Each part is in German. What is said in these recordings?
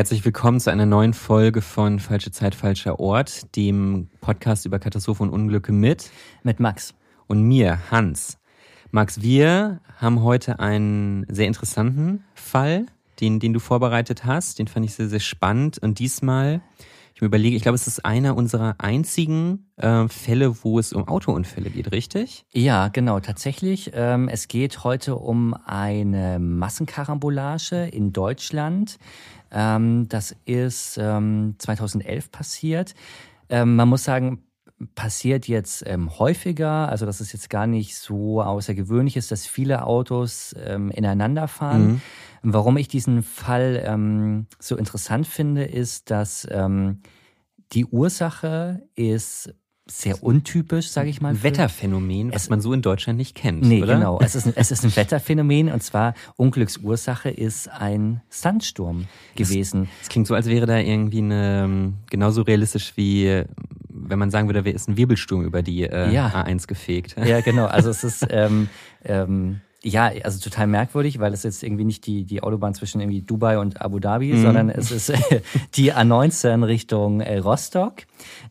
Herzlich willkommen zu einer neuen Folge von Falsche Zeit, falscher Ort, dem Podcast über Katastrophen und Unglücke mit. Mit Max. Und mir, Hans. Max, wir haben heute einen sehr interessanten Fall, den, den du vorbereitet hast. Den fand ich sehr, sehr spannend. Und diesmal, ich mir überlege, ich glaube, es ist einer unserer einzigen äh, Fälle, wo es um Autounfälle geht, richtig? Ja, genau, tatsächlich. Ähm, es geht heute um eine Massenkarambolage in Deutschland. Ähm, das ist ähm, 2011 passiert. Ähm, man muss sagen, passiert jetzt ähm, häufiger, also dass es jetzt gar nicht so außergewöhnlich ist, dass viele Autos ähm, ineinander fahren. Mhm. Warum ich diesen Fall ähm, so interessant finde, ist, dass ähm, die Ursache ist sehr untypisch, sage ich mal. Ein Wetterphänomen, was man so in Deutschland nicht kennt. Nee, oder? genau. Es ist, ein, es ist ein Wetterphänomen und zwar Unglücksursache ist ein Sandsturm gewesen. Es klingt so, als wäre da irgendwie eine ähm, genauso realistisch wie wenn man sagen würde, ist ein Wirbelsturm über die äh, ja. A1 gefegt. Ja, genau. Also es ist ähm, ähm, ja, also total merkwürdig, weil es jetzt irgendwie nicht die, die Autobahn zwischen irgendwie Dubai und Abu Dhabi, mhm. sondern es ist äh, die A19 Richtung äh, Rostock.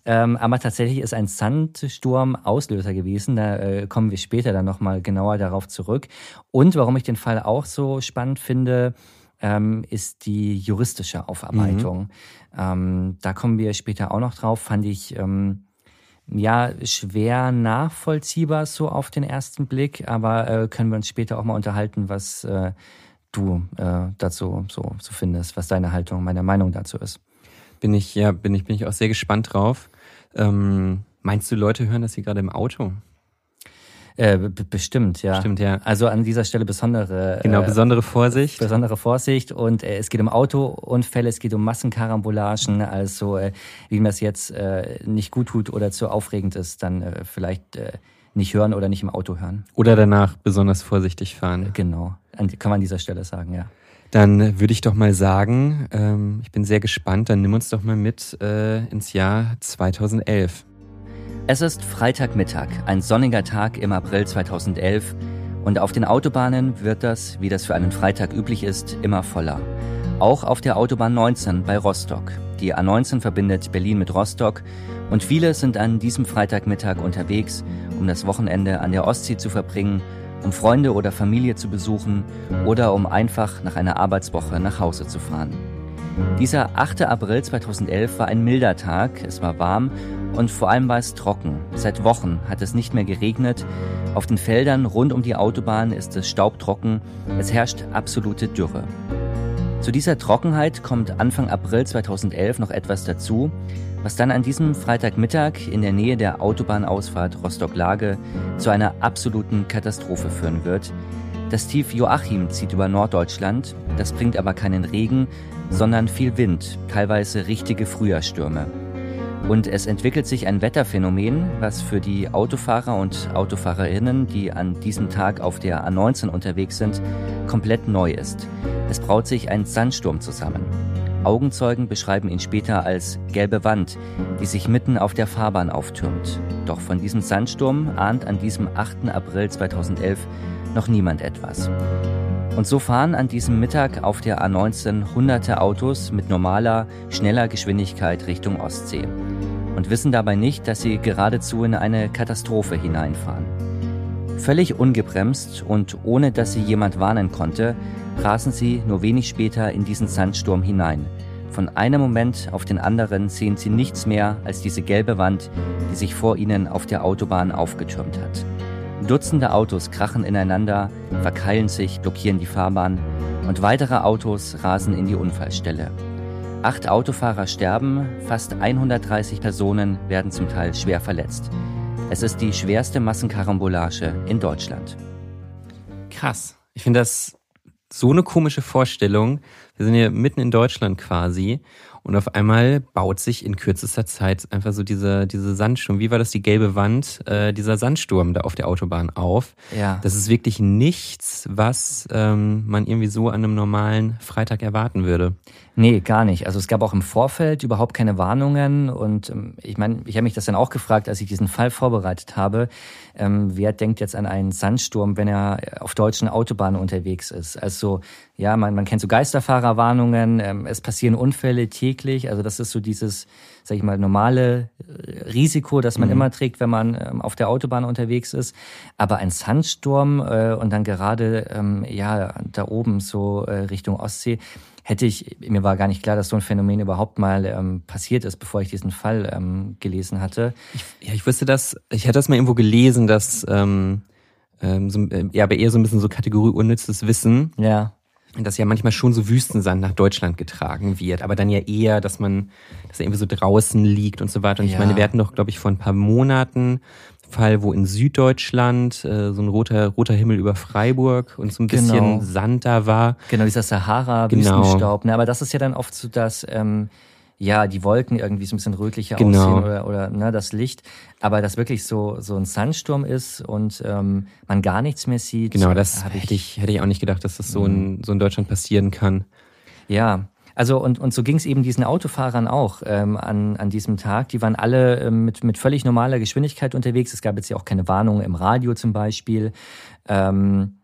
Ähm, aber tatsächlich ist ein Sandsturm Auslöser gewesen. Da äh, kommen wir später dann nochmal genauer darauf zurück. Und warum ich den Fall auch so spannend finde, ähm, ist die juristische Aufarbeitung. Mhm. Ähm, da kommen wir später auch noch drauf, fand ich. Ähm, ja, schwer nachvollziehbar so auf den ersten Blick, aber äh, können wir uns später auch mal unterhalten, was äh, du äh, dazu so, so findest, was deine Haltung, meine Meinung dazu ist. Bin ich, ja, bin ich, bin ich auch sehr gespannt drauf. Ähm, meinst du, Leute hören das hier gerade im Auto? Äh, bestimmt, ja. Bestimmt, ja. Also an dieser Stelle besondere. Genau, äh, besondere Vorsicht. Besondere Vorsicht. Und äh, es geht um Autounfälle, es geht um Massenkarambolagen. Also äh, wie man es jetzt äh, nicht gut tut oder zu aufregend ist, dann äh, vielleicht äh, nicht hören oder nicht im Auto hören. Oder danach besonders vorsichtig fahren. Genau, an, kann man an dieser Stelle sagen, ja. Dann würde ich doch mal sagen, ähm, ich bin sehr gespannt, dann nimm uns doch mal mit äh, ins Jahr 2011. Es ist Freitagmittag, ein sonniger Tag im April 2011 und auf den Autobahnen wird das, wie das für einen Freitag üblich ist, immer voller. Auch auf der Autobahn 19 bei Rostock. Die A19 verbindet Berlin mit Rostock und viele sind an diesem Freitagmittag unterwegs, um das Wochenende an der Ostsee zu verbringen, um Freunde oder Familie zu besuchen oder um einfach nach einer Arbeitswoche nach Hause zu fahren. Dieser 8. April 2011 war ein milder Tag, es war warm und vor allem war es trocken. Seit Wochen hat es nicht mehr geregnet. Auf den Feldern rund um die Autobahn ist es staubtrocken. Es herrscht absolute Dürre. Zu dieser Trockenheit kommt Anfang April 2011 noch etwas dazu, was dann an diesem Freitagmittag in der Nähe der Autobahnausfahrt Rostock-Lage zu einer absoluten Katastrophe führen wird. Das Tief Joachim zieht über Norddeutschland, das bringt aber keinen Regen, sondern viel Wind, teilweise richtige Frühjahrstürme. Und es entwickelt sich ein Wetterphänomen, was für die Autofahrer und Autofahrerinnen, die an diesem Tag auf der A19 unterwegs sind, komplett neu ist. Es braut sich ein Sandsturm zusammen. Augenzeugen beschreiben ihn später als gelbe Wand, die sich mitten auf der Fahrbahn auftürmt. Doch von diesem Sandsturm ahnt an diesem 8. April 2011 noch niemand etwas. Und so fahren an diesem Mittag auf der A19 hunderte Autos mit normaler, schneller Geschwindigkeit Richtung Ostsee und wissen dabei nicht, dass sie geradezu in eine Katastrophe hineinfahren. Völlig ungebremst und ohne dass sie jemand warnen konnte, rasen sie nur wenig später in diesen Sandsturm hinein. Von einem Moment auf den anderen sehen sie nichts mehr als diese gelbe Wand, die sich vor ihnen auf der Autobahn aufgetürmt hat. Dutzende Autos krachen ineinander, verkeilen sich, blockieren die Fahrbahn und weitere Autos rasen in die Unfallstelle. Acht Autofahrer sterben, fast 130 Personen werden zum Teil schwer verletzt. Es ist die schwerste Massenkarambolage in Deutschland. Krass. Ich finde das so eine komische Vorstellung. Wir sind ja mitten in Deutschland quasi und auf einmal baut sich in kürzester Zeit einfach so diese, diese Sandsturm, wie war das, die gelbe Wand, äh, dieser Sandsturm da auf der Autobahn auf. Ja. Das ist wirklich nichts, was ähm, man irgendwie so an einem normalen Freitag erwarten würde. Nee, gar nicht. Also es gab auch im Vorfeld überhaupt keine Warnungen und ähm, ich meine, ich habe mich das dann auch gefragt, als ich diesen Fall vorbereitet habe. Ähm, wer denkt jetzt an einen Sandsturm, wenn er auf deutschen Autobahnen unterwegs ist? Also ja, man, man kennt so Geisterfahrerwarnungen, ähm, es passieren Unfälle täglich. Also das ist so dieses, sag ich mal, normale äh, Risiko, das man mhm. immer trägt, wenn man ähm, auf der Autobahn unterwegs ist. Aber ein Sandsturm äh, und dann gerade ähm, ja da oben so äh, Richtung Ostsee hätte ich, mir war gar nicht klar, dass so ein Phänomen überhaupt mal ähm, passiert ist, bevor ich diesen Fall ähm, gelesen hatte. Ich, ja, ich wusste das, ich hatte das mal irgendwo gelesen, dass ähm, ähm, so, äh, ja, aber eher so ein bisschen so Kategorie unnützes Wissen. Ja. Dass ja manchmal schon so Wüstensand nach Deutschland getragen wird, aber dann ja eher, dass man, dass er irgendwie so draußen liegt und so weiter. Und ja. ich meine, wir hatten doch, glaube ich, vor ein paar Monaten Fall, wo in Süddeutschland äh, so ein roter, roter Himmel über Freiburg und so ein bisschen genau. Sand da war. Genau, dieser Sahara-Wüstenstaub. Genau. Ne? Aber das ist ja dann oft so, dass ähm, ja die Wolken irgendwie so ein bisschen rötlicher genau. aussehen oder, oder ne, das Licht. Aber dass wirklich so, so ein Sandsturm ist und ähm, man gar nichts mehr sieht. Genau, das hätte ich, hätte ich auch nicht gedacht, dass das so in, mhm. so in Deutschland passieren kann. Ja, also und, und so ging es eben diesen Autofahrern auch ähm, an, an diesem Tag. Die waren alle ähm, mit, mit völlig normaler Geschwindigkeit unterwegs. Es gab jetzt ja auch keine Warnung im Radio zum Beispiel. Ähm,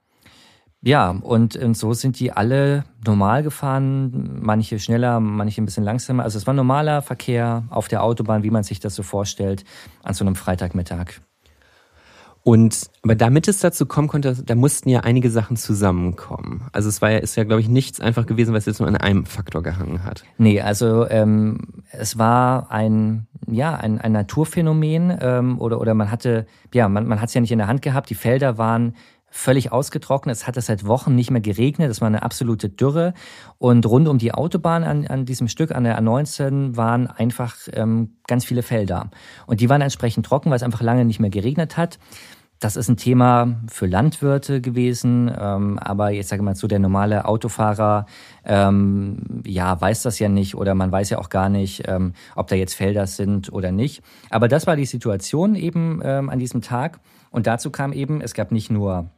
ja, und, und so sind die alle normal gefahren, manche schneller, manche ein bisschen langsamer. Also es war normaler Verkehr auf der Autobahn, wie man sich das so vorstellt, an so einem Freitagmittag. Und aber damit es dazu kommen konnte, da mussten ja einige Sachen zusammenkommen. Also es war ja, ist ja, glaube ich, nichts einfach gewesen, was jetzt nur an einem Faktor gehangen hat. Nee, also ähm, es war ein ja ein, ein Naturphänomen ähm, oder oder man hatte ja man man hat es ja nicht in der Hand gehabt. Die Felder waren völlig ausgetrocknet. Es hatte seit Wochen nicht mehr geregnet. Es war eine absolute Dürre. Und rund um die Autobahn an, an diesem Stück, an der A19, waren einfach ähm, ganz viele Felder. Und die waren entsprechend trocken, weil es einfach lange nicht mehr geregnet hat. Das ist ein Thema für Landwirte gewesen, ähm, aber jetzt sage mal so, der normale Autofahrer ähm, ja weiß das ja nicht oder man weiß ja auch gar nicht, ähm, ob da jetzt Felder sind oder nicht. Aber das war die Situation eben ähm, an diesem Tag und dazu kam eben, es gab nicht nur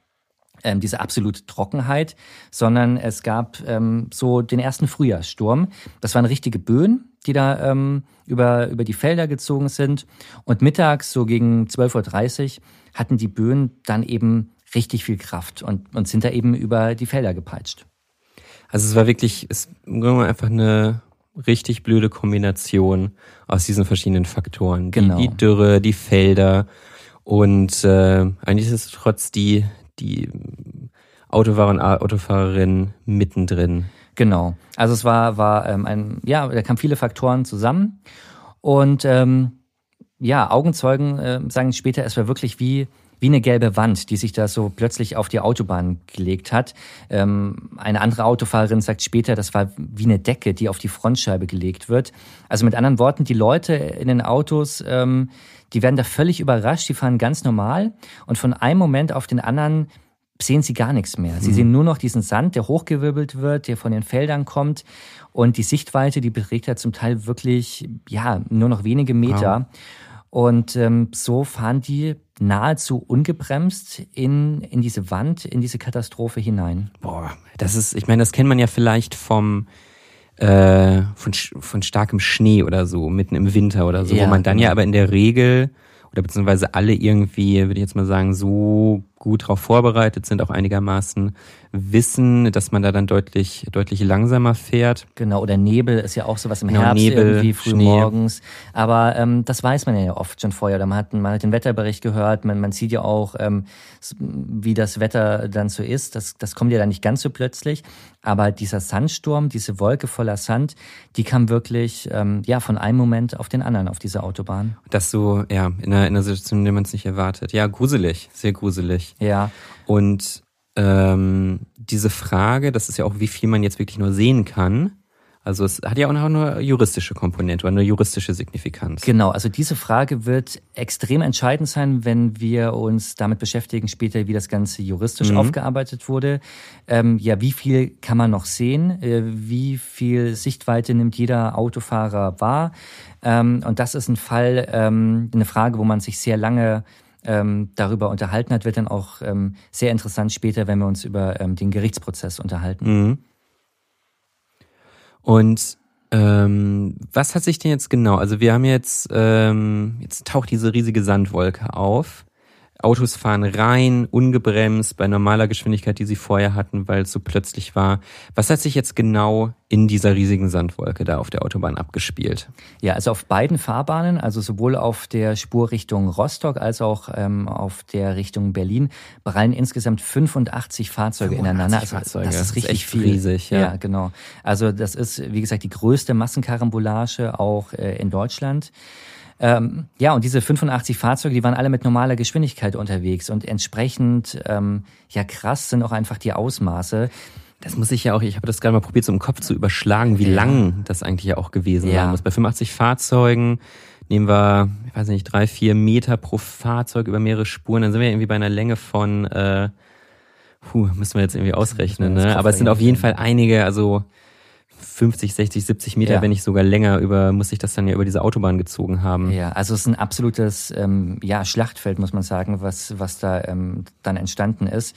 ähm, diese absolute Trockenheit, sondern es gab ähm, so den ersten Frühjahrssturm. Das waren richtige Böen, die da ähm, über, über die Felder gezogen sind. Und mittags, so gegen 12.30 Uhr, hatten die Böen dann eben richtig viel Kraft und, und sind da eben über die Felder gepeitscht. Also es war wirklich, es war einfach eine richtig blöde Kombination aus diesen verschiedenen Faktoren. Genau. Die, die Dürre, die Felder und äh, eigentlich ist es trotz die, die Autofahrer und Autofahrerinnen mittendrin. Genau. Also es war, war ähm, ein, ja, da kamen viele Faktoren zusammen. Und ähm, ja, Augenzeugen äh, sagen später, es war wirklich wie, wie eine gelbe Wand, die sich da so plötzlich auf die Autobahn gelegt hat. Ähm, eine andere Autofahrerin sagt später, das war wie eine Decke, die auf die Frontscheibe gelegt wird. Also mit anderen Worten, die Leute in den Autos, ähm, die werden da völlig überrascht, die fahren ganz normal und von einem Moment auf den anderen sehen sie gar nichts mehr. Sie mhm. sehen nur noch diesen Sand, der hochgewirbelt wird, der von den Feldern kommt. Und die Sichtweite, die beträgt ja zum Teil wirklich, ja, nur noch wenige Meter. Wow. Und ähm, so fahren die nahezu ungebremst in, in diese Wand, in diese Katastrophe hinein. Boah, das ist, ich meine, das kennt man ja vielleicht vom, äh, von, von starkem Schnee oder so, mitten im Winter oder so, ja, wo man dann genau. ja aber in der Regel oder beziehungsweise alle irgendwie, würde ich jetzt mal sagen, so gut darauf vorbereitet sind, auch einigermaßen wissen, dass man da dann deutlich, deutlich langsamer fährt. Genau, oder Nebel ist ja auch sowas im genau, Herbst Nebel, irgendwie früh Schnee. morgens. Aber ähm, das weiß man ja oft schon vorher. Oder man hat, man hat den Wetterbericht gehört, man, man sieht ja auch, ähm, wie das Wetter dann so ist. Das, das kommt ja dann nicht ganz so plötzlich. Aber dieser Sandsturm, diese Wolke voller Sand, die kam wirklich ähm, ja von einem Moment auf den anderen auf dieser Autobahn. Das so, ja, in einer, in einer Situation, in der man es nicht erwartet. Ja, gruselig, sehr gruselig. Ja. Und ähm, diese Frage, das ist ja auch, wie viel man jetzt wirklich nur sehen kann. Also es hat ja auch eine juristische Komponente oder eine juristische Signifikanz. Genau, also diese Frage wird extrem entscheidend sein, wenn wir uns damit beschäftigen, später, wie das Ganze juristisch mhm. aufgearbeitet wurde. Ähm, ja, wie viel kann man noch sehen? Äh, wie viel Sichtweite nimmt jeder Autofahrer wahr? Ähm, und das ist ein Fall, ähm, eine Frage, wo man sich sehr lange ähm, darüber unterhalten hat, wird dann auch ähm, sehr interessant später, wenn wir uns über ähm, den Gerichtsprozess unterhalten. Mhm. Und ähm, was hat sich denn jetzt genau? Also wir haben jetzt, ähm, jetzt taucht diese riesige Sandwolke auf. Autos fahren rein, ungebremst, bei normaler Geschwindigkeit, die sie vorher hatten, weil es so plötzlich war. Was hat sich jetzt genau in dieser riesigen Sandwolke da auf der Autobahn abgespielt? Ja, also auf beiden Fahrbahnen, also sowohl auf der Spur Richtung Rostock als auch ähm, auf der Richtung Berlin, prallen insgesamt 85 Fahrzeuge 85 ineinander. Also Fahrzeuge. Das ist richtig das ist viel. riesig. Ja. ja, genau. Also das ist, wie gesagt, die größte Massenkarambolage auch äh, in Deutschland. Ähm, ja, und diese 85 Fahrzeuge, die waren alle mit normaler Geschwindigkeit unterwegs und entsprechend ähm, ja krass sind auch einfach die Ausmaße. Das muss ich ja auch, ich habe das gerade mal probiert, so im Kopf zu überschlagen, wie ja. lang das eigentlich ja auch gewesen ja. sein muss. Bei 85 Fahrzeugen nehmen wir, ich weiß nicht, drei, vier Meter pro Fahrzeug über mehrere Spuren, dann sind wir irgendwie bei einer Länge von, äh, puh, müssen wir jetzt irgendwie ausrechnen, ne? Aber es sind auf jeden Fall einige, also 50, 60, 70 Meter, ja. wenn nicht sogar länger, über muss ich das dann ja über diese Autobahn gezogen haben. Ja, also es ist ein absolutes ähm, ja, Schlachtfeld, muss man sagen, was, was da ähm, dann entstanden ist.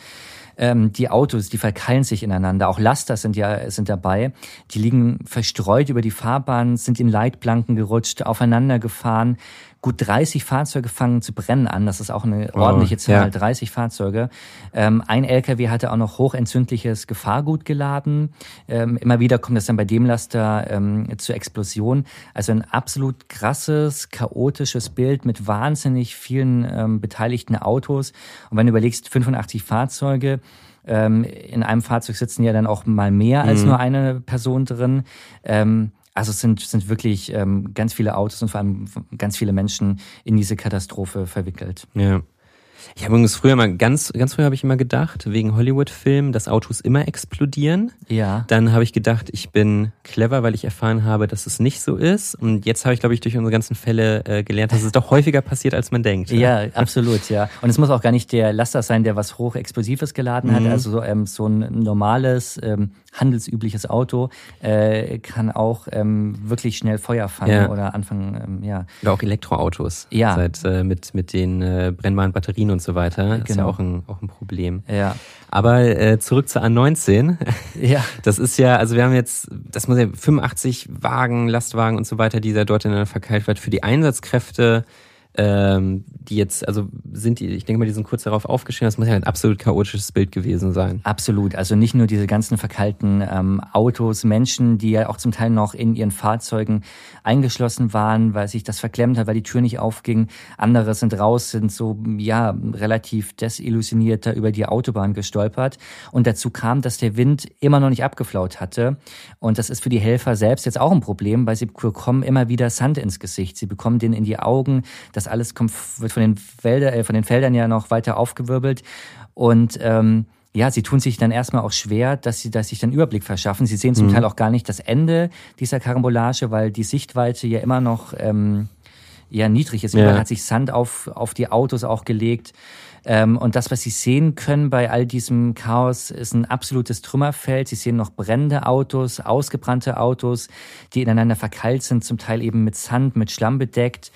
Ähm, die Autos, die verkeilen sich ineinander. Auch Laster sind ja sind dabei. Die liegen verstreut über die Fahrbahn, sind in Leitplanken gerutscht, aufeinander gefahren gut 30 Fahrzeuge fangen zu brennen an. Das ist auch eine oh, ordentliche Zahl, ja. 30 Fahrzeuge. Ähm, ein LKW hatte auch noch hochentzündliches Gefahrgut geladen. Ähm, immer wieder kommt es dann bei dem Laster ähm, zur Explosion. Also ein absolut krasses, chaotisches Bild mit wahnsinnig vielen ähm, beteiligten Autos. Und wenn du überlegst, 85 Fahrzeuge, ähm, in einem Fahrzeug sitzen ja dann auch mal mehr als mhm. nur eine Person drin. Ähm, also es sind, sind wirklich ähm, ganz viele Autos und vor allem ganz viele Menschen in diese Katastrophe verwickelt. Ja. Ich habe übrigens früher mal ganz, ganz früher habe ich immer gedacht, wegen Hollywood-Filmen, dass Autos immer explodieren. Ja. Dann habe ich gedacht, ich bin clever, weil ich erfahren habe, dass es nicht so ist. Und jetzt habe ich, glaube ich, durch unsere ganzen Fälle äh, gelernt, dass es doch häufiger passiert, als man denkt. Ja, ja absolut, ja. Und es muss auch gar nicht der Laster sein, der was hochexplosives geladen hat. Mhm. Also ähm, so ein normales, ähm, handelsübliches Auto äh, kann auch ähm, wirklich schnell Feuer fangen ja. oder anfangen, ähm, ja. Oder auch Elektroautos. Ja. Seit, äh, mit, mit den äh, brennbaren Batterien und so weiter. Das genau. ist ja genau. auch ein, auch ein Problem. Ja. Aber äh, zurück zur A19. Ja. Das ist ja, also wir haben jetzt, das muss ja 85 Wagen, Lastwagen und so weiter, die da dort in der verkeilt wird. Für die Einsatzkräfte ähm, die jetzt, also sind die, ich denke mal, die sind kurz darauf aufgeschrieben, das muss ja ein absolut chaotisches Bild gewesen sein. Absolut, also nicht nur diese ganzen verkalten ähm, Autos, Menschen, die ja auch zum Teil noch in ihren Fahrzeugen eingeschlossen waren, weil sich das verklemmt hat, weil die Tür nicht aufging. Andere sind raus, sind so, ja, relativ desillusionierter über die Autobahn gestolpert. Und dazu kam, dass der Wind immer noch nicht abgeflaut hatte. Und das ist für die Helfer selbst jetzt auch ein Problem, weil sie bekommen immer wieder Sand ins Gesicht. Sie bekommen den in die Augen. Das alles kommt, wird von den, Wälder, äh, von den Feldern ja noch weiter aufgewirbelt. Und ähm, ja, sie tun sich dann erstmal auch schwer, dass sie, dass sich dann Überblick verschaffen. Sie sehen zum mhm. Teil auch gar nicht das Ende dieser Karambolage, weil die Sichtweite ja immer noch ähm, ja niedrig ist. Ja. hat sich Sand auf, auf die Autos auch gelegt. Ähm, und das, was Sie sehen können bei all diesem Chaos, ist ein absolutes Trümmerfeld. Sie sehen noch brennende Autos, ausgebrannte Autos, die ineinander verkeilt sind, zum Teil eben mit Sand, mit Schlamm bedeckt.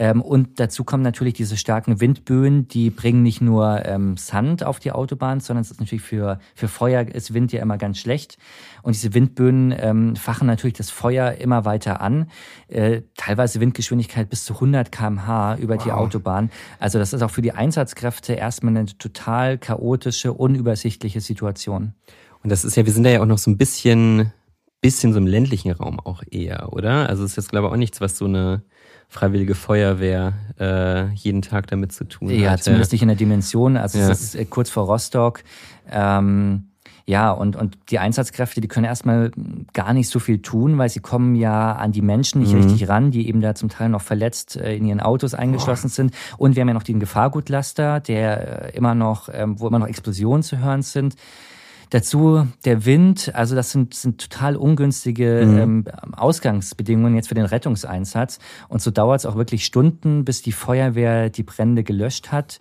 Ähm, und dazu kommen natürlich diese starken Windböen, die bringen nicht nur ähm, Sand auf die Autobahn, sondern es ist natürlich für, für Feuer ist Wind ja immer ganz schlecht. Und diese Windböen fachen natürlich das Feuer immer weiter an. Äh, teilweise Windgeschwindigkeit bis zu 100 kmh über wow. die Autobahn. Also das ist auch für die Einsatzkräfte erstmal eine total chaotische, unübersichtliche Situation. Und das ist ja, wir sind da ja auch noch so ein bisschen, bisschen so im ländlichen Raum auch eher, oder? Also es ist jetzt glaube ich auch nichts, was so eine Freiwillige Feuerwehr äh, jeden Tag damit zu tun ja, hat. Ja, zumindest nicht in der Dimension. Also ja. es ist äh, kurz vor Rostock. Ähm, ja, und, und die Einsatzkräfte, die können erstmal gar nicht so viel tun, weil sie kommen ja an die Menschen nicht mhm. richtig ran, die eben da zum Teil noch verletzt äh, in ihren Autos eingeschlossen Boah. sind. Und wir haben ja noch den Gefahrgutlaster, der äh, immer noch, ähm, wo immer noch Explosionen zu hören sind. Dazu der Wind, also das sind, sind total ungünstige mhm. ähm, Ausgangsbedingungen jetzt für den Rettungseinsatz. Und so dauert es auch wirklich Stunden, bis die Feuerwehr die Brände gelöscht hat.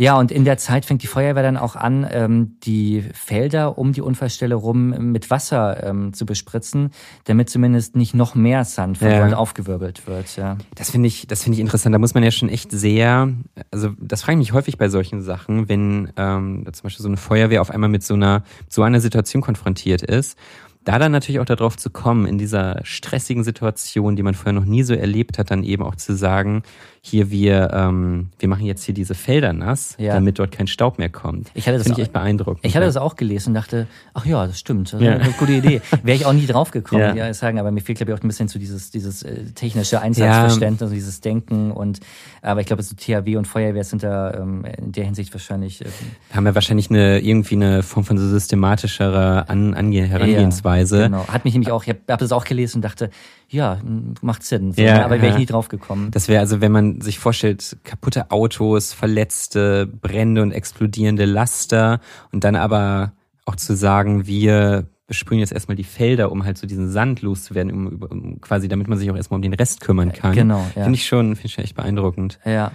Ja, und in der Zeit fängt die Feuerwehr dann auch an, ähm, die Felder um die Unfallstelle rum mit Wasser ähm, zu bespritzen, damit zumindest nicht noch mehr Sand von ja. aufgewirbelt wird. Ja. Das finde ich, das finde ich interessant. Da muss man ja schon echt sehr, also das frage ich mich häufig bei solchen Sachen, wenn ähm, zum Beispiel so eine Feuerwehr auf einmal mit so einer so einer Situation konfrontiert ist da dann natürlich auch darauf zu kommen, in dieser stressigen Situation, die man vorher noch nie so erlebt hat, dann eben auch zu sagen, hier wir, ähm, wir machen jetzt hier diese Felder nass, ja. damit dort kein Staub mehr kommt. Ich hatte das Finde ich echt beeindruckend. Ich hatte das auch gelesen und dachte, ach ja, das stimmt, das ja. eine gute Idee. Wäre ich auch nie drauf gekommen, ja. ja sagen, aber mir fehlt glaube ich auch ein bisschen zu dieses, dieses äh, technische Einsatzverständnis, ja. dieses Denken und aber ich glaube, so THW und Feuerwehr sind da ähm, in der Hinsicht wahrscheinlich. Äh, haben wir wahrscheinlich eine irgendwie eine Form von so systematischerer An Ange Herangehensweise. genau. Hat mich nämlich auch, ich habe hab das auch gelesen und dachte, ja, macht Sinn. So, ja, aber wäre ich nie drauf gekommen. Das wäre also, wenn man sich vorstellt, kaputte Autos, verletzte, brennende und explodierende Laster und dann aber auch zu sagen, wir besprühen jetzt erstmal die Felder, um halt so diesen Sand loszuwerden, um, um quasi, damit man sich auch erstmal um den Rest kümmern kann. Genau. Ja. Finde ich schon, finde ich echt beeindruckend. Ja.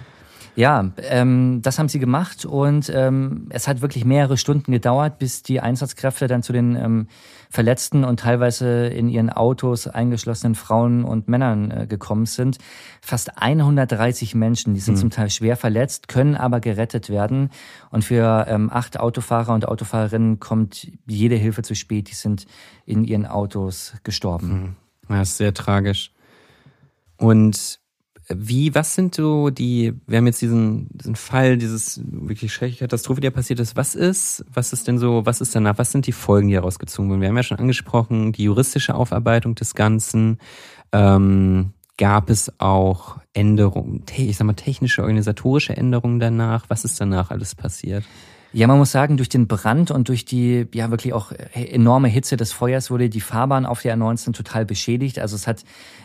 Ja, ähm, das haben sie gemacht und ähm, es hat wirklich mehrere Stunden gedauert, bis die Einsatzkräfte dann zu den ähm, verletzten und teilweise in ihren Autos eingeschlossenen Frauen und Männern äh, gekommen sind. Fast 130 Menschen, die sind mhm. zum Teil schwer verletzt, können aber gerettet werden. Und für ähm, acht Autofahrer und Autofahrerinnen kommt jede Hilfe zu spät. Die sind in ihren Autos gestorben. Mhm. Ja, ist sehr tragisch. Und wie, was sind so die, wir haben jetzt diesen, diesen Fall, dieses wirklich schreckliche Katastrophe, die da passiert ist. Was ist, was ist denn so, was ist danach, was sind die Folgen, die herausgezogen wurden? Wir haben ja schon angesprochen, die juristische Aufarbeitung des Ganzen. Ähm, gab es auch Änderungen, ich sag mal technische, organisatorische Änderungen danach? Was ist danach alles passiert? Ja, man muss sagen, durch den Brand und durch die ja wirklich auch enorme Hitze des Feuers wurde die Fahrbahn auf der R19 total beschädigt. Also es hat,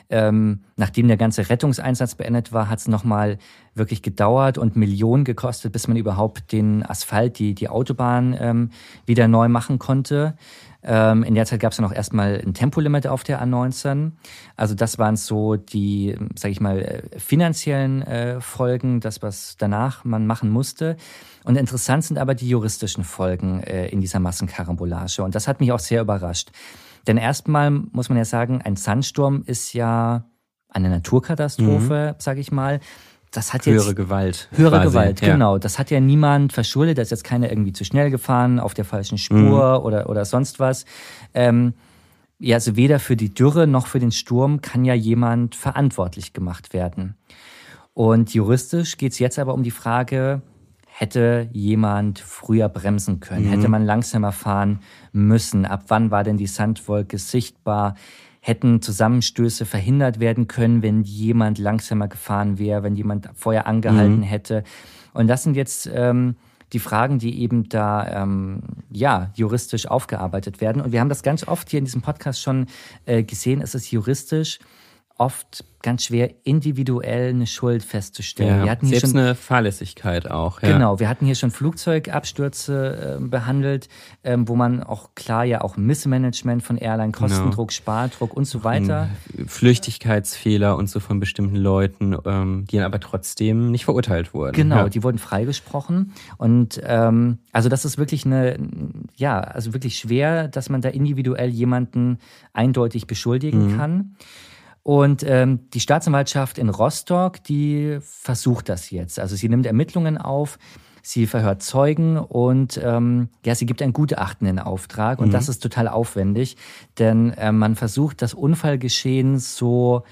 ähm, nachdem der ganze Rettungseinsatz beendet war, hat es nochmal wirklich gedauert und Millionen gekostet, bis man überhaupt den Asphalt, die, die Autobahn ähm, wieder neu machen konnte. Ähm, in der Zeit gab es dann auch erstmal ein Tempolimit auf der A19. Also das waren so die, sage ich mal, äh, finanziellen äh, Folgen, das, was danach man machen musste. Und interessant sind aber die juristischen Folgen äh, in dieser Massenkarambolage. Und das hat mich auch sehr überrascht. Denn erstmal muss man ja sagen, ein Sandsturm ist ja eine Naturkatastrophe, mhm. sage ich mal. Das hat jetzt höhere Gewalt. Höhere quasi. Gewalt, ja. genau. Das hat ja niemand verschuldet. Da ist jetzt keiner irgendwie zu schnell gefahren, auf der falschen Spur mhm. oder oder sonst was. Ähm, ja, also weder für die Dürre noch für den Sturm kann ja jemand verantwortlich gemacht werden. Und juristisch geht's jetzt aber um die Frage, hätte jemand früher bremsen können? Mhm. Hätte man langsamer fahren müssen? Ab wann war denn die Sandwolke sichtbar? Hätten Zusammenstöße verhindert werden können, wenn jemand langsamer gefahren wäre, wenn jemand vorher angehalten mhm. hätte? Und das sind jetzt ähm, die Fragen, die eben da ähm, ja juristisch aufgearbeitet werden. Und wir haben das ganz oft hier in diesem Podcast schon äh, gesehen. Es ist juristisch oft ganz schwer, individuell eine Schuld festzustellen. Ja, wir hatten hier selbst schon, eine Fahrlässigkeit auch. Ja. Genau, wir hatten hier schon Flugzeugabstürze äh, behandelt, ähm, wo man auch klar ja auch Missmanagement von Airline, genau. Kostendruck, genau. Spardruck und so weiter. Flüchtigkeitsfehler und so von bestimmten Leuten, ähm, die aber trotzdem nicht verurteilt wurden. Genau, ja. die wurden freigesprochen. Und ähm, also das ist wirklich eine, ja, also wirklich schwer, dass man da individuell jemanden eindeutig beschuldigen mhm. kann. Und ähm, die Staatsanwaltschaft in Rostock, die versucht das jetzt. Also sie nimmt Ermittlungen auf, sie verhört Zeugen und ähm, ja, sie gibt ein Gutachten in Auftrag. Und mhm. das ist total aufwendig, denn äh, man versucht, das Unfallgeschehen so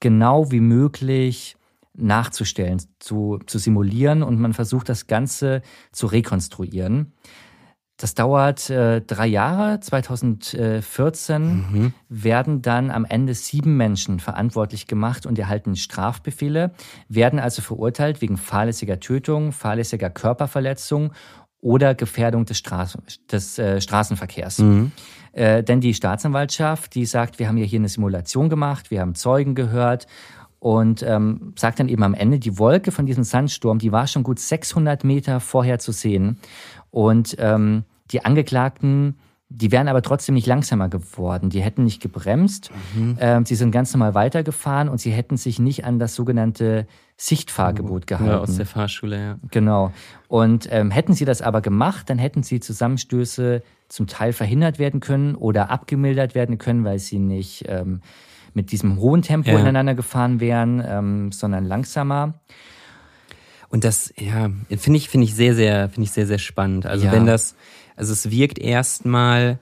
genau wie möglich nachzustellen, zu, zu simulieren und man versucht das Ganze zu rekonstruieren. Das dauert äh, drei Jahre. 2014 mhm. werden dann am Ende sieben Menschen verantwortlich gemacht und erhalten Strafbefehle, werden also verurteilt wegen fahrlässiger Tötung, fahrlässiger Körperverletzung oder Gefährdung des, Straßen, des äh, Straßenverkehrs. Mhm. Äh, denn die Staatsanwaltschaft, die sagt, wir haben ja hier eine Simulation gemacht, wir haben Zeugen gehört und ähm, sagt dann eben am Ende, die Wolke von diesem Sandsturm, die war schon gut 600 Meter vorher zu sehen. Und ähm, Die Angeklagten die wären aber trotzdem nicht langsamer geworden. Die hätten nicht gebremst. Mhm. Ähm, sie sind ganz normal weitergefahren und sie hätten sich nicht an das sogenannte Sichtfahrgebot gehalten. Ja, aus der Fahrschule, ja. Genau. Und ähm, hätten sie das aber gemacht, dann hätten sie Zusammenstöße zum Teil verhindert werden können oder abgemildert werden können, weil sie nicht ähm, mit diesem hohen Tempo ja. ineinander gefahren wären, ähm, sondern langsamer. Und das, ja, finde ich, finde ich sehr, sehr, finde ich sehr, sehr spannend. Also ja. wenn das, also es wirkt erstmal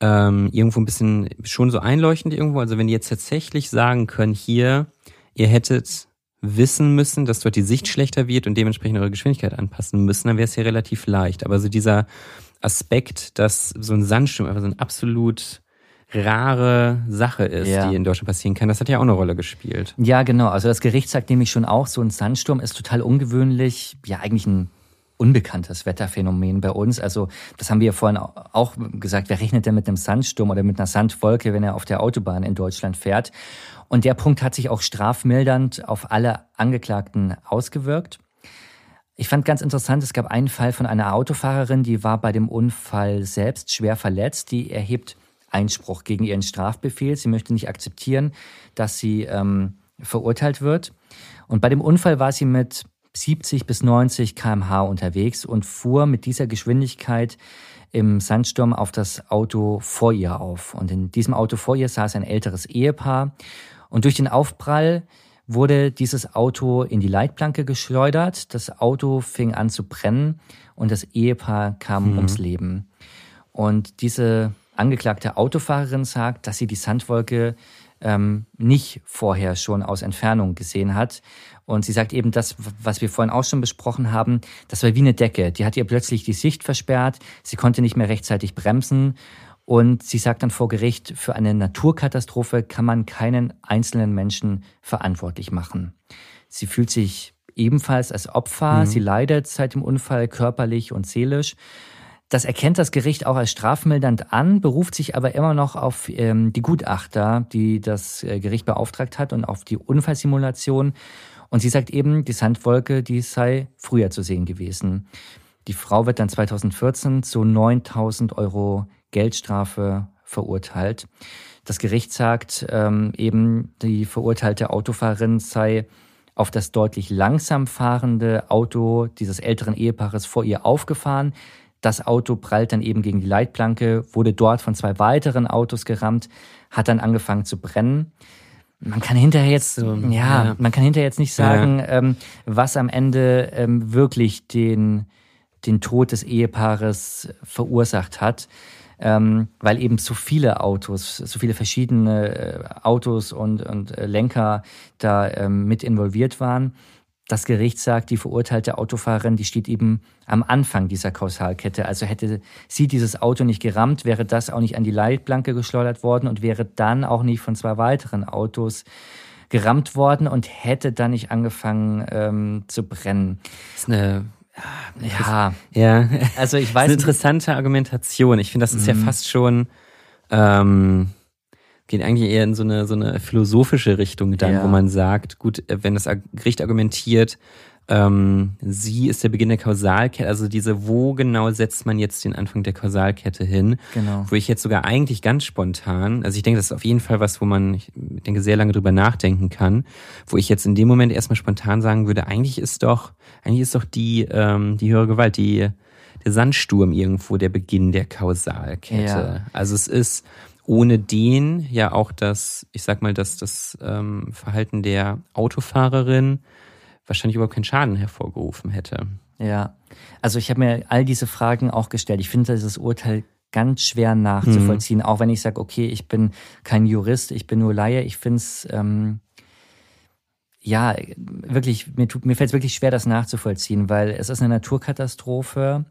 ähm, irgendwo ein bisschen schon so einleuchtend irgendwo. Also wenn die jetzt tatsächlich sagen können, hier, ihr hättet wissen müssen, dass dort die Sicht schlechter wird und dementsprechend eure Geschwindigkeit anpassen müssen, dann wäre es ja relativ leicht. Aber so dieser Aspekt, dass so ein Sandsturm einfach so ein absolut rare Sache ist, ja. die in Deutschland passieren kann. Das hat ja auch eine Rolle gespielt. Ja, genau. Also das Gericht sagt nämlich schon auch, so ein Sandsturm ist total ungewöhnlich. Ja, eigentlich ein unbekanntes Wetterphänomen bei uns. Also das haben wir ja vorhin auch gesagt. Wer rechnet denn mit einem Sandsturm oder mit einer Sandwolke, wenn er auf der Autobahn in Deutschland fährt? Und der Punkt hat sich auch strafmildernd auf alle Angeklagten ausgewirkt. Ich fand ganz interessant, es gab einen Fall von einer Autofahrerin, die war bei dem Unfall selbst schwer verletzt. Die erhebt Einspruch gegen ihren Strafbefehl. Sie möchte nicht akzeptieren, dass sie ähm, verurteilt wird. Und bei dem Unfall war sie mit 70 bis 90 kmh unterwegs und fuhr mit dieser Geschwindigkeit im Sandsturm auf das Auto vor ihr auf. Und in diesem Auto vor ihr saß ein älteres Ehepaar. Und durch den Aufprall wurde dieses Auto in die Leitplanke geschleudert. Das Auto fing an zu brennen und das Ehepaar kam mhm. ums Leben. Und diese angeklagte Autofahrerin sagt, dass sie die Sandwolke ähm, nicht vorher schon aus Entfernung gesehen hat und sie sagt eben das, was wir vorhin auch schon besprochen haben, das war wie eine Decke. Die hat ihr plötzlich die Sicht versperrt, sie konnte nicht mehr rechtzeitig bremsen. Und sie sagt dann vor Gericht, für eine Naturkatastrophe kann man keinen einzelnen Menschen verantwortlich machen. Sie fühlt sich ebenfalls als Opfer, mhm. sie leidet seit dem Unfall körperlich und seelisch. Das erkennt das Gericht auch als strafmildernd an, beruft sich aber immer noch auf ähm, die Gutachter, die das äh, Gericht beauftragt hat und auf die Unfallsimulation. Und sie sagt eben, die Sandwolke, die sei früher zu sehen gewesen. Die Frau wird dann 2014 zu 9000 Euro Geldstrafe verurteilt. Das Gericht sagt ähm, eben, die verurteilte Autofahrerin sei auf das deutlich langsam fahrende Auto dieses älteren Ehepaares vor ihr aufgefahren. Das Auto prallt dann eben gegen die Leitplanke, wurde dort von zwei weiteren Autos gerammt, hat dann angefangen zu brennen man kann hinterher jetzt, so, ja, ja, man kann hinterher jetzt nicht sagen, ja. ähm, was am Ende ähm, wirklich den, den Tod des Ehepaares verursacht hat. Ähm, weil eben so viele Autos, so viele verschiedene äh, Autos und, und äh, Lenker da ähm, mit involviert waren das Gericht sagt, die verurteilte Autofahrerin, die steht eben am Anfang dieser Kausalkette. Also hätte sie dieses Auto nicht gerammt, wäre das auch nicht an die Leitplanke geschleudert worden und wäre dann auch nicht von zwei weiteren Autos gerammt worden und hätte dann nicht angefangen ähm, zu brennen. Das ist eine ja, ja. Also ich weiß. Das ist eine interessante Argumentation. Ich finde, das ist mhm. ja fast schon ähm, geht eigentlich eher in so eine, so eine philosophische Richtung dann, ja. wo man sagt, gut, äh, wenn das Gericht argumentiert, ähm, sie ist der Beginn der Kausalkette, also diese, wo genau setzt man jetzt den Anfang der Kausalkette hin? Genau. Wo ich jetzt sogar eigentlich ganz spontan, also ich denke, das ist auf jeden Fall was, wo man, ich denke, sehr lange drüber nachdenken kann, wo ich jetzt in dem Moment erstmal spontan sagen würde, eigentlich ist doch, eigentlich ist doch die, ähm, die höhere Gewalt, die, der Sandsturm irgendwo der Beginn der Kausalkette. Ja. Also es ist, ohne den ja auch das, ich sag mal, dass das ähm, Verhalten der Autofahrerin wahrscheinlich überhaupt keinen Schaden hervorgerufen hätte. Ja, also ich habe mir all diese Fragen auch gestellt. Ich finde dieses Urteil ganz schwer nachzuvollziehen, mhm. auch wenn ich sage, okay, ich bin kein Jurist, ich bin nur Laie. Ich finde es ähm, ja wirklich, mir, tut, mir fällt es wirklich schwer, das nachzuvollziehen, weil es ist eine Naturkatastrophe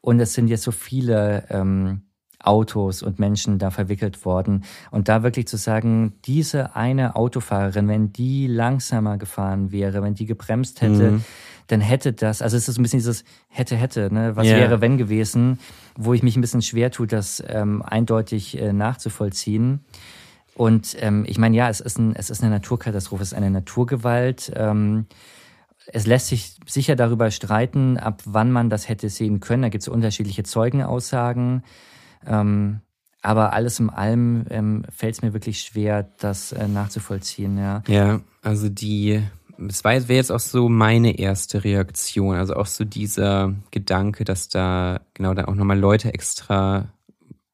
und es sind jetzt so viele ähm, Autos und Menschen da verwickelt worden. Und da wirklich zu sagen, diese eine Autofahrerin, wenn die langsamer gefahren wäre, wenn die gebremst hätte, mhm. dann hätte das, also es ist ein bisschen dieses hätte, hätte, ne? was yeah. wäre, wenn gewesen, wo ich mich ein bisschen schwer tue, das ähm, eindeutig äh, nachzuvollziehen. Und ähm, ich meine, ja, es ist, ein, es ist eine Naturkatastrophe, es ist eine Naturgewalt. Ähm, es lässt sich sicher darüber streiten, ab wann man das hätte sehen können. Da gibt es unterschiedliche Zeugenaussagen. Ähm, aber alles in allem ähm, fällt es mir wirklich schwer, das äh, nachzuvollziehen. Ja. ja, also die, es wäre jetzt auch so meine erste Reaktion. Also auch so dieser Gedanke, dass da genau da auch nochmal Leute extra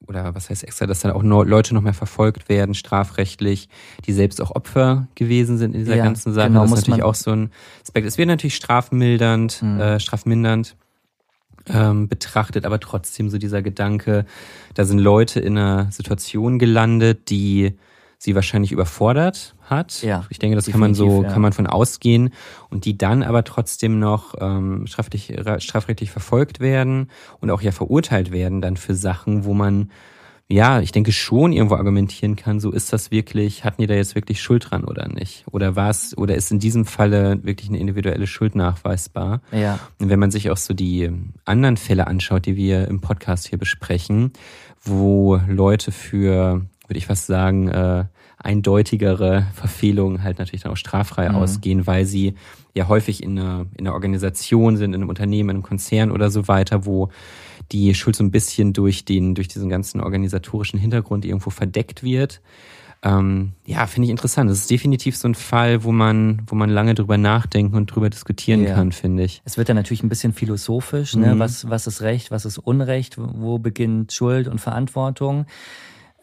oder was heißt extra, dass dann auch Leute noch mehr verfolgt werden, strafrechtlich, die selbst auch Opfer gewesen sind in dieser ja, ganzen Sache. Genau, das ist natürlich auch so ein Aspekt. Es wird natürlich strafmildernd, mhm. äh, strafmindernd ähm, betrachtet, aber trotzdem so dieser Gedanke, da sind Leute in einer Situation gelandet, die sie wahrscheinlich überfordert hat. Ja, ich denke, das kann man so, ja. kann man von ausgehen und die dann aber trotzdem noch ähm, strafrechtlich, strafrechtlich verfolgt werden und auch ja verurteilt werden dann für Sachen, wo man ja, ich denke schon irgendwo argumentieren kann, so ist das wirklich, hatten die da jetzt wirklich Schuld dran oder nicht? Oder war es, oder ist in diesem Falle wirklich eine individuelle Schuld nachweisbar? Ja. Und wenn man sich auch so die anderen Fälle anschaut, die wir im Podcast hier besprechen, wo Leute für, würde ich fast sagen, äh, eindeutigere Verfehlungen halt natürlich dann auch straffrei mhm. ausgehen, weil sie ja häufig in einer, in einer Organisation sind, in einem Unternehmen, in einem Konzern oder so weiter, wo die Schuld so ein bisschen durch den, durch diesen ganzen organisatorischen Hintergrund irgendwo verdeckt wird. Ähm, ja, finde ich interessant. Das ist definitiv so ein Fall, wo man, wo man lange drüber nachdenken und drüber diskutieren ja. kann, finde ich. Es wird dann natürlich ein bisschen philosophisch, ne? mhm. ne? Was, was ist Recht, was ist Unrecht, wo beginnt Schuld und Verantwortung.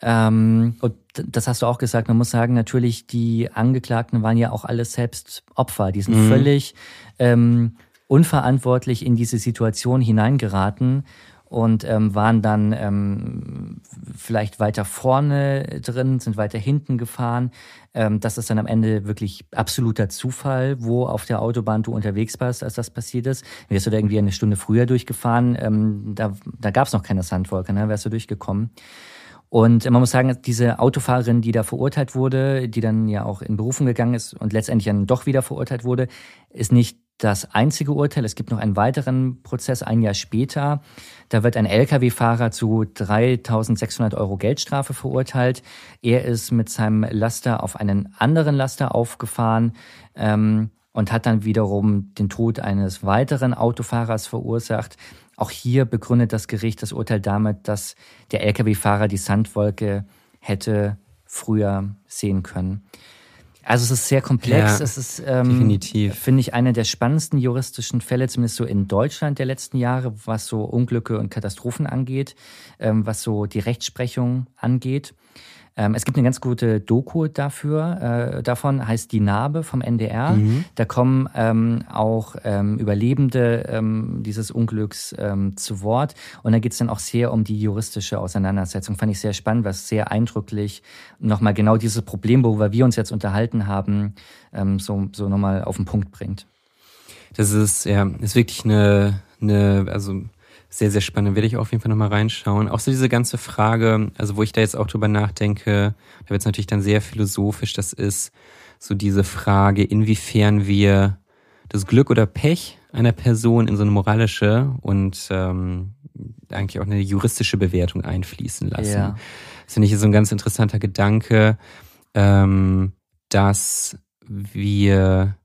Ähm, und das hast du auch gesagt, man muss sagen, natürlich, die Angeklagten waren ja auch alles selbst Opfer. Die sind mhm. völlig ähm, unverantwortlich in diese Situation hineingeraten und ähm, waren dann ähm, vielleicht weiter vorne drin, sind weiter hinten gefahren. Ähm, das ist dann am Ende wirklich absoluter Zufall, wo auf der Autobahn du unterwegs warst, als das passiert ist. Wärst du da irgendwie eine Stunde früher durchgefahren, ähm, da, da gab es noch keine Sandwolke, ne? wärst du durchgekommen. Und man muss sagen, diese Autofahrerin, die da verurteilt wurde, die dann ja auch in Berufung gegangen ist und letztendlich dann doch wieder verurteilt wurde, ist nicht das einzige Urteil. Es gibt noch einen weiteren Prozess ein Jahr später. Da wird ein Lkw-Fahrer zu 3600 Euro Geldstrafe verurteilt. Er ist mit seinem Laster auf einen anderen Laster aufgefahren ähm, und hat dann wiederum den Tod eines weiteren Autofahrers verursacht. Auch hier begründet das Gericht das Urteil damit, dass der Lkw-Fahrer die Sandwolke hätte früher sehen können. Also es ist sehr komplex. Ja, es ist, ähm, definitiv. finde ich, einer der spannendsten juristischen Fälle, zumindest so in Deutschland der letzten Jahre, was so Unglücke und Katastrophen angeht, ähm, was so die Rechtsprechung angeht. Ähm, es gibt eine ganz gute Doku dafür, äh, davon heißt Die Narbe vom NDR. Mhm. Da kommen ähm, auch ähm, Überlebende ähm, dieses Unglücks ähm, zu Wort. Und da geht es dann auch sehr um die juristische Auseinandersetzung. Fand ich sehr spannend, was sehr eindrücklich nochmal genau dieses Problem, worüber wir uns jetzt unterhalten haben, ähm, so, so nochmal auf den Punkt bringt. Das ist, ja, ist wirklich eine, eine also sehr, sehr spannend. Werde ich auf jeden Fall nochmal reinschauen. Auch so diese ganze Frage, also wo ich da jetzt auch drüber nachdenke, da wird es natürlich dann sehr philosophisch, das ist so diese Frage, inwiefern wir das Glück oder Pech einer Person in so eine moralische und ähm, eigentlich auch eine juristische Bewertung einfließen lassen. Ja. Das finde ich so ein ganz interessanter Gedanke, ähm, dass wir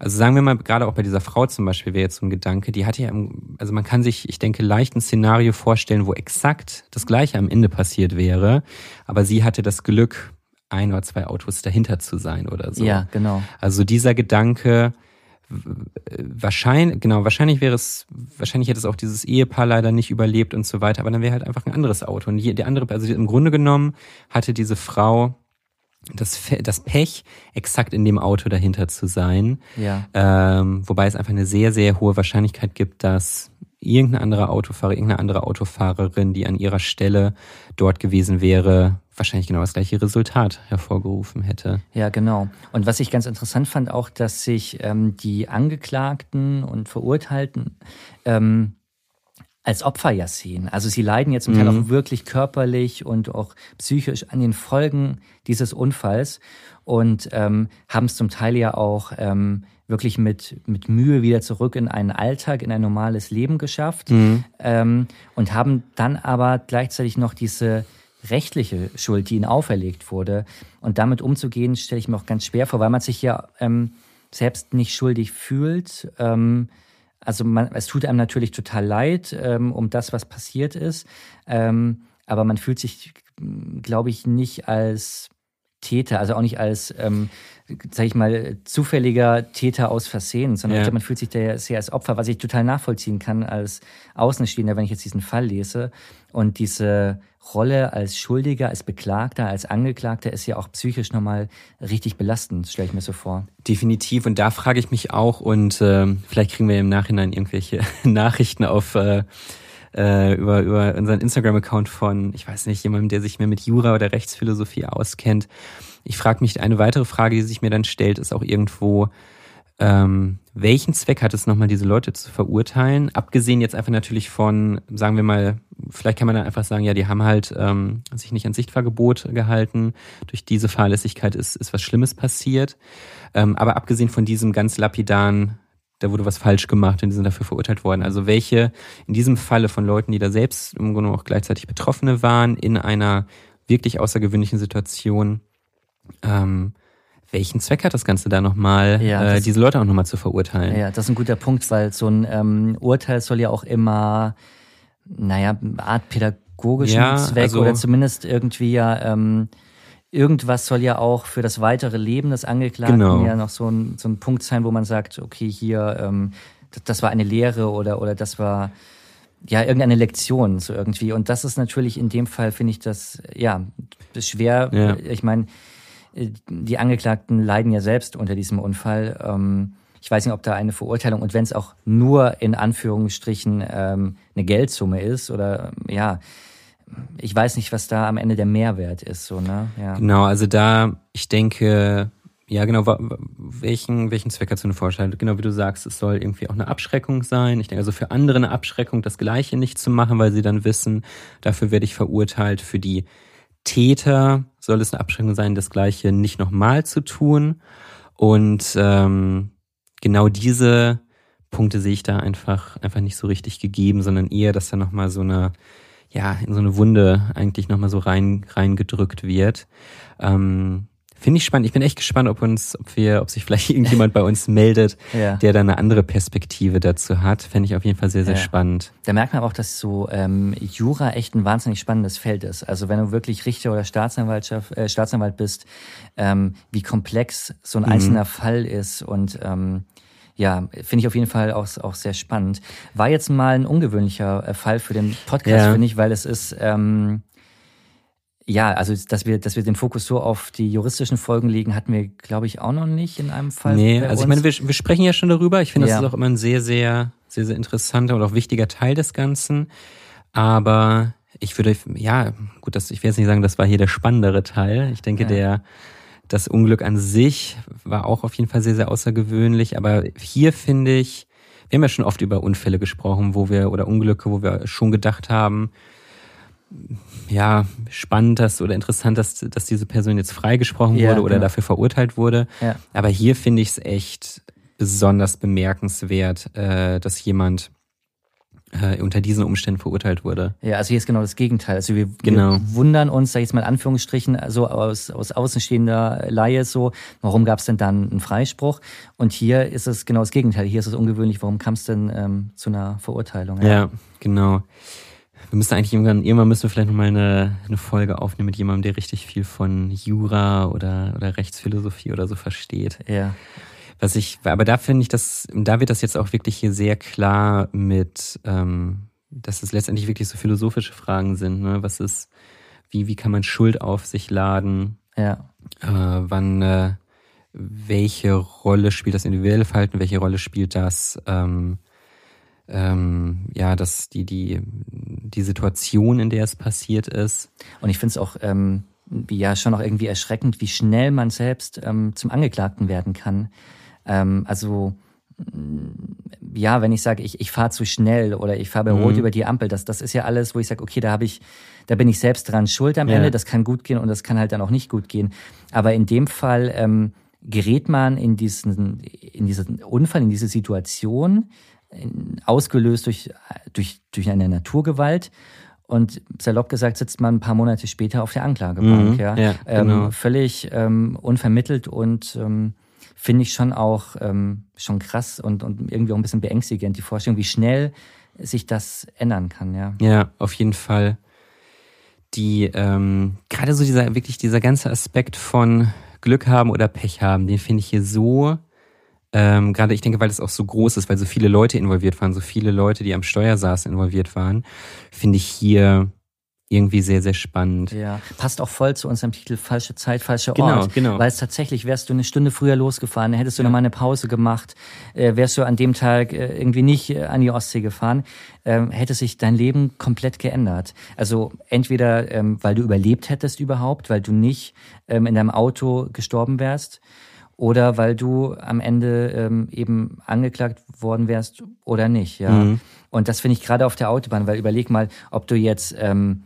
also sagen wir mal, gerade auch bei dieser Frau zum Beispiel wäre jetzt so ein Gedanke, die hatte ja, also man kann sich, ich denke, leicht ein Szenario vorstellen, wo exakt das Gleiche am Ende passiert wäre, aber sie hatte das Glück, ein oder zwei Autos dahinter zu sein oder so. Ja, genau. Also dieser Gedanke, wahrscheinlich, genau, wahrscheinlich wäre es, wahrscheinlich hätte es auch dieses Ehepaar leider nicht überlebt und so weiter, aber dann wäre halt einfach ein anderes Auto. Und die, die andere, also im Grunde genommen hatte diese Frau das, das Pech, exakt in dem Auto dahinter zu sein. Ja. Ähm, wobei es einfach eine sehr, sehr hohe Wahrscheinlichkeit gibt, dass irgendein anderer Autofahrer, irgendeine andere Autofahrerin, die an ihrer Stelle dort gewesen wäre, wahrscheinlich genau das gleiche Resultat hervorgerufen hätte. Ja, genau. Und was ich ganz interessant fand, auch, dass sich ähm, die Angeklagten und Verurteilten ähm, als Opfer ja sehen. Also sie leiden jetzt zum Teil mhm. auch wirklich körperlich und auch psychisch an den Folgen dieses Unfalls und ähm, haben es zum Teil ja auch ähm, wirklich mit, mit Mühe wieder zurück in einen Alltag, in ein normales Leben geschafft mhm. ähm, und haben dann aber gleichzeitig noch diese rechtliche Schuld, die ihnen auferlegt wurde. Und damit umzugehen, stelle ich mir auch ganz schwer vor, weil man sich ja ähm, selbst nicht schuldig fühlt. Ähm, also man, es tut einem natürlich total leid ähm, um das, was passiert ist, ähm, aber man fühlt sich, glaube ich, nicht als Täter, also auch nicht als, ähm, sag ich mal, zufälliger Täter aus Versehen, sondern ja. glaube, man fühlt sich da sehr als Opfer, was ich total nachvollziehen kann als Außenstehender, wenn ich jetzt diesen Fall lese. Und diese Rolle als Schuldiger, als Beklagter, als Angeklagter ist ja auch psychisch nochmal richtig belastend, stelle ich mir so vor. Definitiv. Und da frage ich mich auch, und äh, vielleicht kriegen wir im Nachhinein irgendwelche Nachrichten auf äh, äh, über, über unseren Instagram-Account von, ich weiß nicht, jemandem, der sich mehr mit Jura oder Rechtsphilosophie auskennt. Ich frage mich, eine weitere Frage, die sich mir dann stellt, ist auch irgendwo, ähm, welchen Zweck hat es nochmal, diese Leute zu verurteilen? Abgesehen jetzt einfach natürlich von, sagen wir mal, vielleicht kann man dann einfach sagen, ja, die haben halt ähm, sich nicht an Sichtfahrgebot gehalten. Durch diese Fahrlässigkeit ist, ist was Schlimmes passiert. Ähm, aber abgesehen von diesem ganz lapidaren, da wurde was falsch gemacht und die sind dafür verurteilt worden. Also welche in diesem Falle von Leuten, die da selbst im Grunde auch gleichzeitig Betroffene waren, in einer wirklich außergewöhnlichen Situation, ähm, welchen Zweck hat das Ganze da nochmal, ja, äh, diese Leute auch nochmal zu verurteilen? Ja, das ist ein guter Punkt, weil so ein ähm, Urteil soll ja auch immer, naja, eine Art pädagogischen ja, Zweck also, oder zumindest irgendwie ja ähm, irgendwas soll ja auch für das weitere Leben des Angeklagten genau. ja noch so ein, so ein Punkt sein, wo man sagt, okay, hier, ähm, das, das war eine Lehre oder, oder das war ja irgendeine Lektion so irgendwie. Und das ist natürlich in dem Fall, finde ich das, ja, schwer. Ja. Ich meine, die Angeklagten leiden ja selbst unter diesem Unfall. Ähm, ich weiß nicht, ob da eine Verurteilung und wenn es auch nur in Anführungsstrichen ähm, eine Geldsumme ist oder ja, ich weiß nicht, was da am Ende der Mehrwert ist. So, ne? ja. Genau, also da, ich denke, ja, genau, welchen, welchen Zweck hat so eine Vorstellung? Genau wie du sagst, es soll irgendwie auch eine Abschreckung sein. Ich denke also für andere eine Abschreckung, das Gleiche nicht zu machen, weil sie dann wissen, dafür werde ich verurteilt. Für die Täter soll es eine Abschränkung sein, das Gleiche nicht nochmal zu tun. Und ähm, genau diese Punkte sehe ich da einfach einfach nicht so richtig gegeben, sondern eher, dass da nochmal so eine ja in so eine Wunde eigentlich nochmal so rein reingedrückt wird. Ähm, Finde ich spannend. Ich bin echt gespannt, ob uns, ob wir, ob sich vielleicht irgendjemand bei uns meldet, ja. der da eine andere Perspektive dazu hat. Fände ich auf jeden Fall sehr, sehr ja. spannend. Da merkt man auch, dass so ähm, Jura echt ein wahnsinnig spannendes Feld ist. Also wenn du wirklich Richter oder Staatsanwaltschaft, äh, Staatsanwalt bist, ähm, wie komplex so ein mhm. einzelner Fall ist und ähm, ja, finde ich auf jeden Fall auch, auch sehr spannend. War jetzt mal ein ungewöhnlicher äh, Fall für den Podcast, ja. finde ich, weil es ist ähm, ja, also dass wir, dass wir den Fokus so auf die juristischen Folgen legen, hatten wir, glaube ich, auch noch nicht in einem Fall. Nee, also ich meine, wir, wir sprechen ja schon darüber. Ich finde, das ja. ist auch immer ein sehr, sehr, sehr, sehr interessanter und auch wichtiger Teil des Ganzen. Aber ich würde, ja, gut, das, ich will jetzt nicht sagen, das war hier der spannendere Teil. Ich denke, ja. der, das Unglück an sich war auch auf jeden Fall sehr, sehr außergewöhnlich. Aber hier finde ich, wir haben ja schon oft über Unfälle gesprochen, wo wir, oder Unglücke, wo wir schon gedacht haben, ja, spannend dass, oder interessant, dass, dass diese Person jetzt freigesprochen ja, wurde oder genau. dafür verurteilt wurde. Ja. Aber hier finde ich es echt besonders bemerkenswert, äh, dass jemand äh, unter diesen Umständen verurteilt wurde. Ja, also hier ist genau das Gegenteil. Also wir, genau. wir wundern uns, sag ich jetzt mal in Anführungsstrichen, so aus, aus außenstehender Laie so, warum gab es denn dann einen Freispruch? Und hier ist es genau das Gegenteil. Hier ist es ungewöhnlich, warum kam es denn ähm, zu einer Verurteilung? Ja, ja genau. Wir müssen eigentlich irgendwann, irgendwann müssen wir vielleicht nochmal eine, eine Folge aufnehmen mit jemandem, der richtig viel von Jura oder, oder Rechtsphilosophie oder so versteht. Ja. Was ich, aber da finde ich das, da wird das jetzt auch wirklich hier sehr klar mit, ähm, dass es letztendlich wirklich so philosophische Fragen sind. Ne? Was ist, wie, wie kann man Schuld auf sich laden? Ja. Äh, wann, äh, welche Rolle spielt das individuelle Verhalten? Welche Rolle spielt das ähm, ähm, ja, dass die, die, die Situation, in der es passiert ist. Und ich finde es auch ähm, ja schon auch irgendwie erschreckend, wie schnell man selbst ähm, zum Angeklagten werden kann. Ähm, also ja, wenn ich sage, ich, ich fahre zu schnell oder ich fahre bei Rot mhm. über die Ampel, das, das ist ja alles, wo ich sage, okay, da habe ich, da bin ich selbst dran schuld am ja. Ende, das kann gut gehen und das kann halt dann auch nicht gut gehen. Aber in dem Fall ähm, gerät man in diesen, in diesen Unfall, in diese Situation, ausgelöst durch, durch, durch eine Naturgewalt. Und salopp gesagt sitzt man ein paar Monate später auf der Anklagebank. Mhm, ja, ja ähm, genau. Völlig ähm, unvermittelt und ähm, finde ich schon auch ähm, schon krass und, und irgendwie auch ein bisschen beängstigend, die Vorstellung, wie schnell sich das ändern kann, ja. Ja, auf jeden Fall. Die, ähm, gerade so dieser, wirklich dieser ganze Aspekt von Glück haben oder Pech haben, den finde ich hier so, ähm, gerade ich denke, weil es auch so groß ist, weil so viele Leute involviert waren, so viele Leute, die am Steuer saßen, involviert waren, finde ich hier irgendwie sehr, sehr spannend. Ja, passt auch voll zu unserem Titel Falsche Zeit, falscher Genau, Ort. genau. Weil es tatsächlich, wärst du eine Stunde früher losgefahren, hättest du noch mal eine Pause gemacht, äh, wärst du an dem Tag äh, irgendwie nicht äh, an die Ostsee gefahren, ähm, hätte sich dein Leben komplett geändert. Also entweder, ähm, weil du überlebt hättest überhaupt, weil du nicht ähm, in deinem Auto gestorben wärst, oder weil du am Ende ähm, eben angeklagt worden wärst oder nicht, ja. Mhm. Und das finde ich gerade auf der Autobahn, weil überleg mal, ob du jetzt ähm,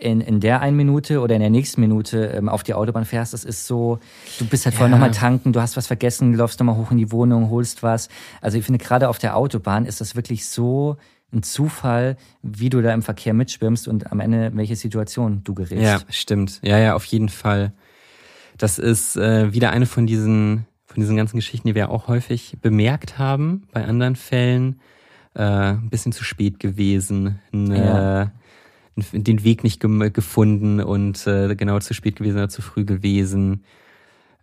in, in der einen Minute oder in der nächsten Minute ähm, auf die Autobahn fährst, das ist so, du bist halt vorher Ja. nochmal tanken, du hast was vergessen, läufst nochmal hoch in die Wohnung, holst was. Also ich finde, gerade auf der Autobahn ist das wirklich so ein Zufall, wie du da im Verkehr mitschwimmst und am Ende in welche Situation du gerätst. Ja, stimmt. Ja, ja, auf jeden Fall. Das ist äh, wieder eine von diesen, von diesen ganzen Geschichten, die wir auch häufig bemerkt haben bei anderen Fällen. Äh, ein bisschen zu spät gewesen, n- Ja. Den Weg nicht gefunden und äh, genau zu spät gewesen oder zu früh gewesen.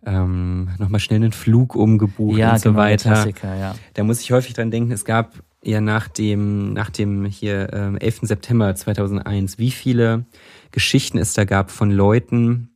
Ähm, Nochmal schnell einen Flug umgebucht ja und so genau, weiter. Ja. Da muss ich häufig dran denken, es gab ja nach dem, nach dem hier ähm, 11. September 2001, wie viele Geschichten es da gab von Leuten,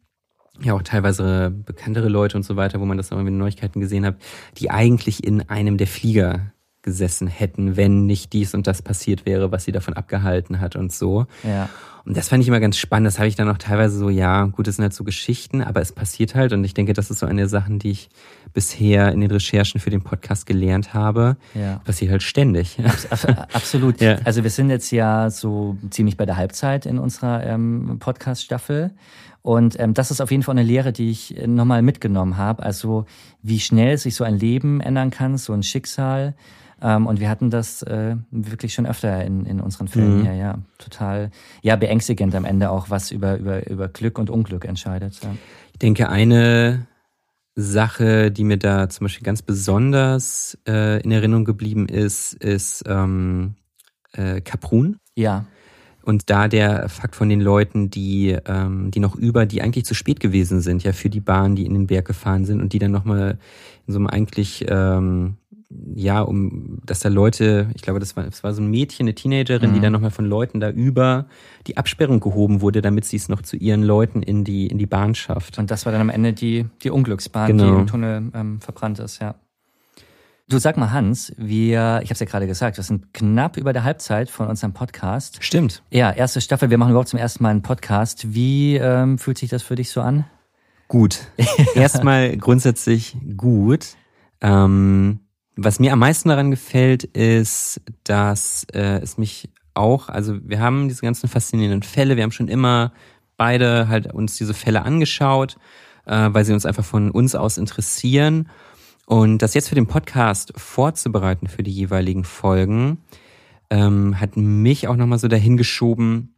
ja auch teilweise bekanntere Leute und so weiter, wo man das auch in den Neuigkeiten gesehen hat, die eigentlich in einem der Flieger gesessen hätten, wenn nicht dies und das passiert wäre, was sie davon abgehalten hat und so. Ja. Und das fand ich immer ganz spannend. Das habe ich dann auch teilweise so, ja, gut, das sind halt so Geschichten, aber es passiert halt. Und ich denke, das ist so eine der Sachen, die ich bisher in den Recherchen für den Podcast gelernt habe. Ja. Passiert halt ständig. Abs- Absolut. Ja. Also wir sind jetzt ja so ziemlich bei der Halbzeit in unserer ähm, Podcast-Staffel. Und ähm, das ist auf jeden Fall eine Lehre, die ich äh, nochmal mitgenommen habe. Also wie schnell sich so ein Leben ändern kann, so ein Schicksal. Ähm, und wir hatten das äh, wirklich schon öfter in, in unseren Filmen Mhm. hier, ja. Total, ja, beängstigend am Ende auch, was über, über, über Glück und Unglück entscheidet. Ja. Ich denke, eine Sache, die mir da zum Beispiel ganz besonders äh, in Erinnerung geblieben ist, ist ähm, äh, Kaprun. ja. Und da der Fakt von den Leuten, die, ähm, die noch über, die eigentlich zu spät gewesen sind, ja, für die Bahn, die in den Berg gefahren sind und die dann nochmal in so einem eigentlich, ähm, ja, um, dass da Leute, ich glaube, das war, das war so ein Mädchen, eine Teenagerin, die Mhm. dann nochmal von Leuten da über die Absperrung gehoben wurde, damit sie es noch zu ihren Leuten in die, in die Bahn schafft. Und das war dann am Ende die, die Unglücksbahn, Genau. die im Tunnel ähm, verbrannt ist, ja. Du sag mal, Hans, wir, ich habe es ja gerade gesagt, wir sind knapp über der Halbzeit von unserem Podcast. Stimmt. Ja, erste Staffel, wir machen überhaupt zum ersten Mal einen Podcast. Wie ähm, fühlt sich das für dich so an? Gut. Erstmal grundsätzlich gut. Ähm, was mir am meisten daran gefällt, ist, dass äh, es mich auch, also wir haben diese ganzen faszinierenden Fälle, wir haben schon immer beide halt uns diese Fälle angeschaut, äh, weil sie uns einfach von uns aus interessieren. Und das jetzt für den Podcast vorzubereiten für die jeweiligen Folgen, ähm, hat mich auch nochmal so dahin geschoben,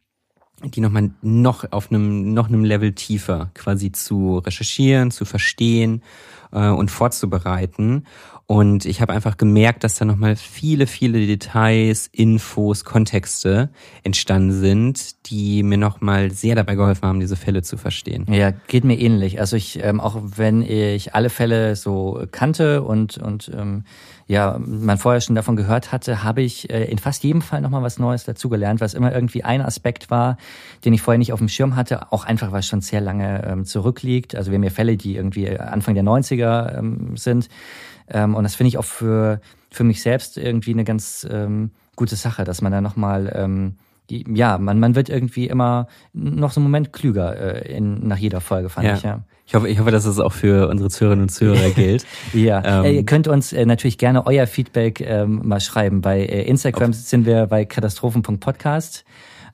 die nochmal noch auf einem noch einem Level tiefer quasi zu recherchieren, zu verstehen äh, und vorzubereiten. Und ich habe einfach gemerkt, dass da nochmal viele, viele Details, Infos, Kontexte entstanden sind, die mir nochmal sehr dabei geholfen haben, diese Fälle zu verstehen. Ja, geht mir ähnlich. Also ich, ähm, auch wenn ich alle Fälle so kannte und, und ähm, ja, man vorher schon davon gehört hatte, habe ich äh, in fast jedem Fall nochmal was Neues dazugelernt, was immer irgendwie ein Aspekt war, den ich vorher nicht auf dem Schirm hatte, auch einfach, weil es schon sehr lange ähm, zurückliegt. Also wir haben ja Fälle, die irgendwie Anfang der 90er ähm, sind. Ähm, und das finde ich auch für, für mich selbst irgendwie eine ganz ähm, gute Sache, dass man da nochmal, ähm, ja, man, man wird irgendwie immer noch so einen Moment klüger äh, in, nach jeder Folge, fand Ja. ich, ja. Ich hoffe, ich hoffe, dass es auch für unsere Zuhörerinnen und Zuhörer gilt. Ja, Ähm, äh, ihr könnt uns äh, natürlich gerne euer Feedback ähm, mal schreiben. Bei äh, Instagram sind wir bei katastrophen.podcast.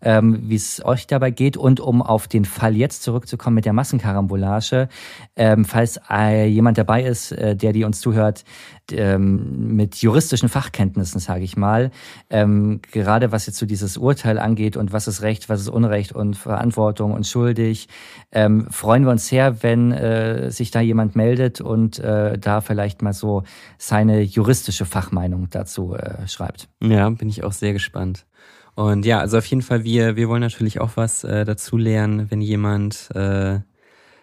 ähm, wie es euch dabei geht und um auf den Fall jetzt zurückzukommen mit der Massenkarambolage, ähm, falls äh, jemand dabei ist, äh, der die uns zuhört, ähm, mit juristischen Fachkenntnissen, sage ich mal, ähm, gerade was jetzt so dieses Urteil angeht und was ist Recht, was ist Unrecht und Verantwortung und schuldig, ähm, freuen wir uns sehr, wenn äh, sich da jemand meldet und äh, da vielleicht mal so seine juristische Fachmeinung dazu äh, schreibt. Ja, bin ich auch sehr gespannt. Und ja, also auf jeden Fall, wir, wir wollen natürlich auch was äh, dazu lernen, wenn jemand äh,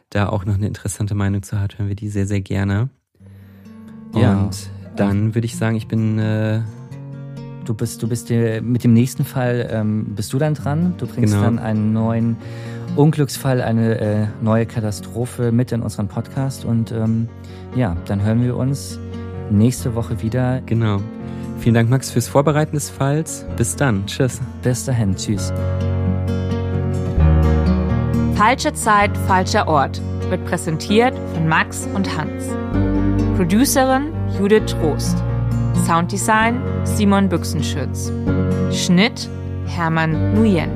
da auch noch eine interessante Meinung zu hat, hören wir die sehr, sehr gerne. Ja. Und dann würde ich sagen, ich bin. Äh, Du bist, du bist äh, mit dem nächsten Fall ähm, bist du dann dran. Du bringst Genau. dann einen neuen Unglücksfall, eine äh, neue Katastrophe mit in unseren Podcast. Und ähm, ja, dann hören wir uns nächste Woche wieder. genau. Vielen Dank, Max, fürs Vorbereiten des Falls. Bis dann. Tschüss. Bis dahin. Tschüss. Falsche Zeit, falscher Ort wird präsentiert von Max und Hans. Producerin Judith Trost. Sounddesign Simon Büchsenschütz. Schnitt Hermann Nguyen.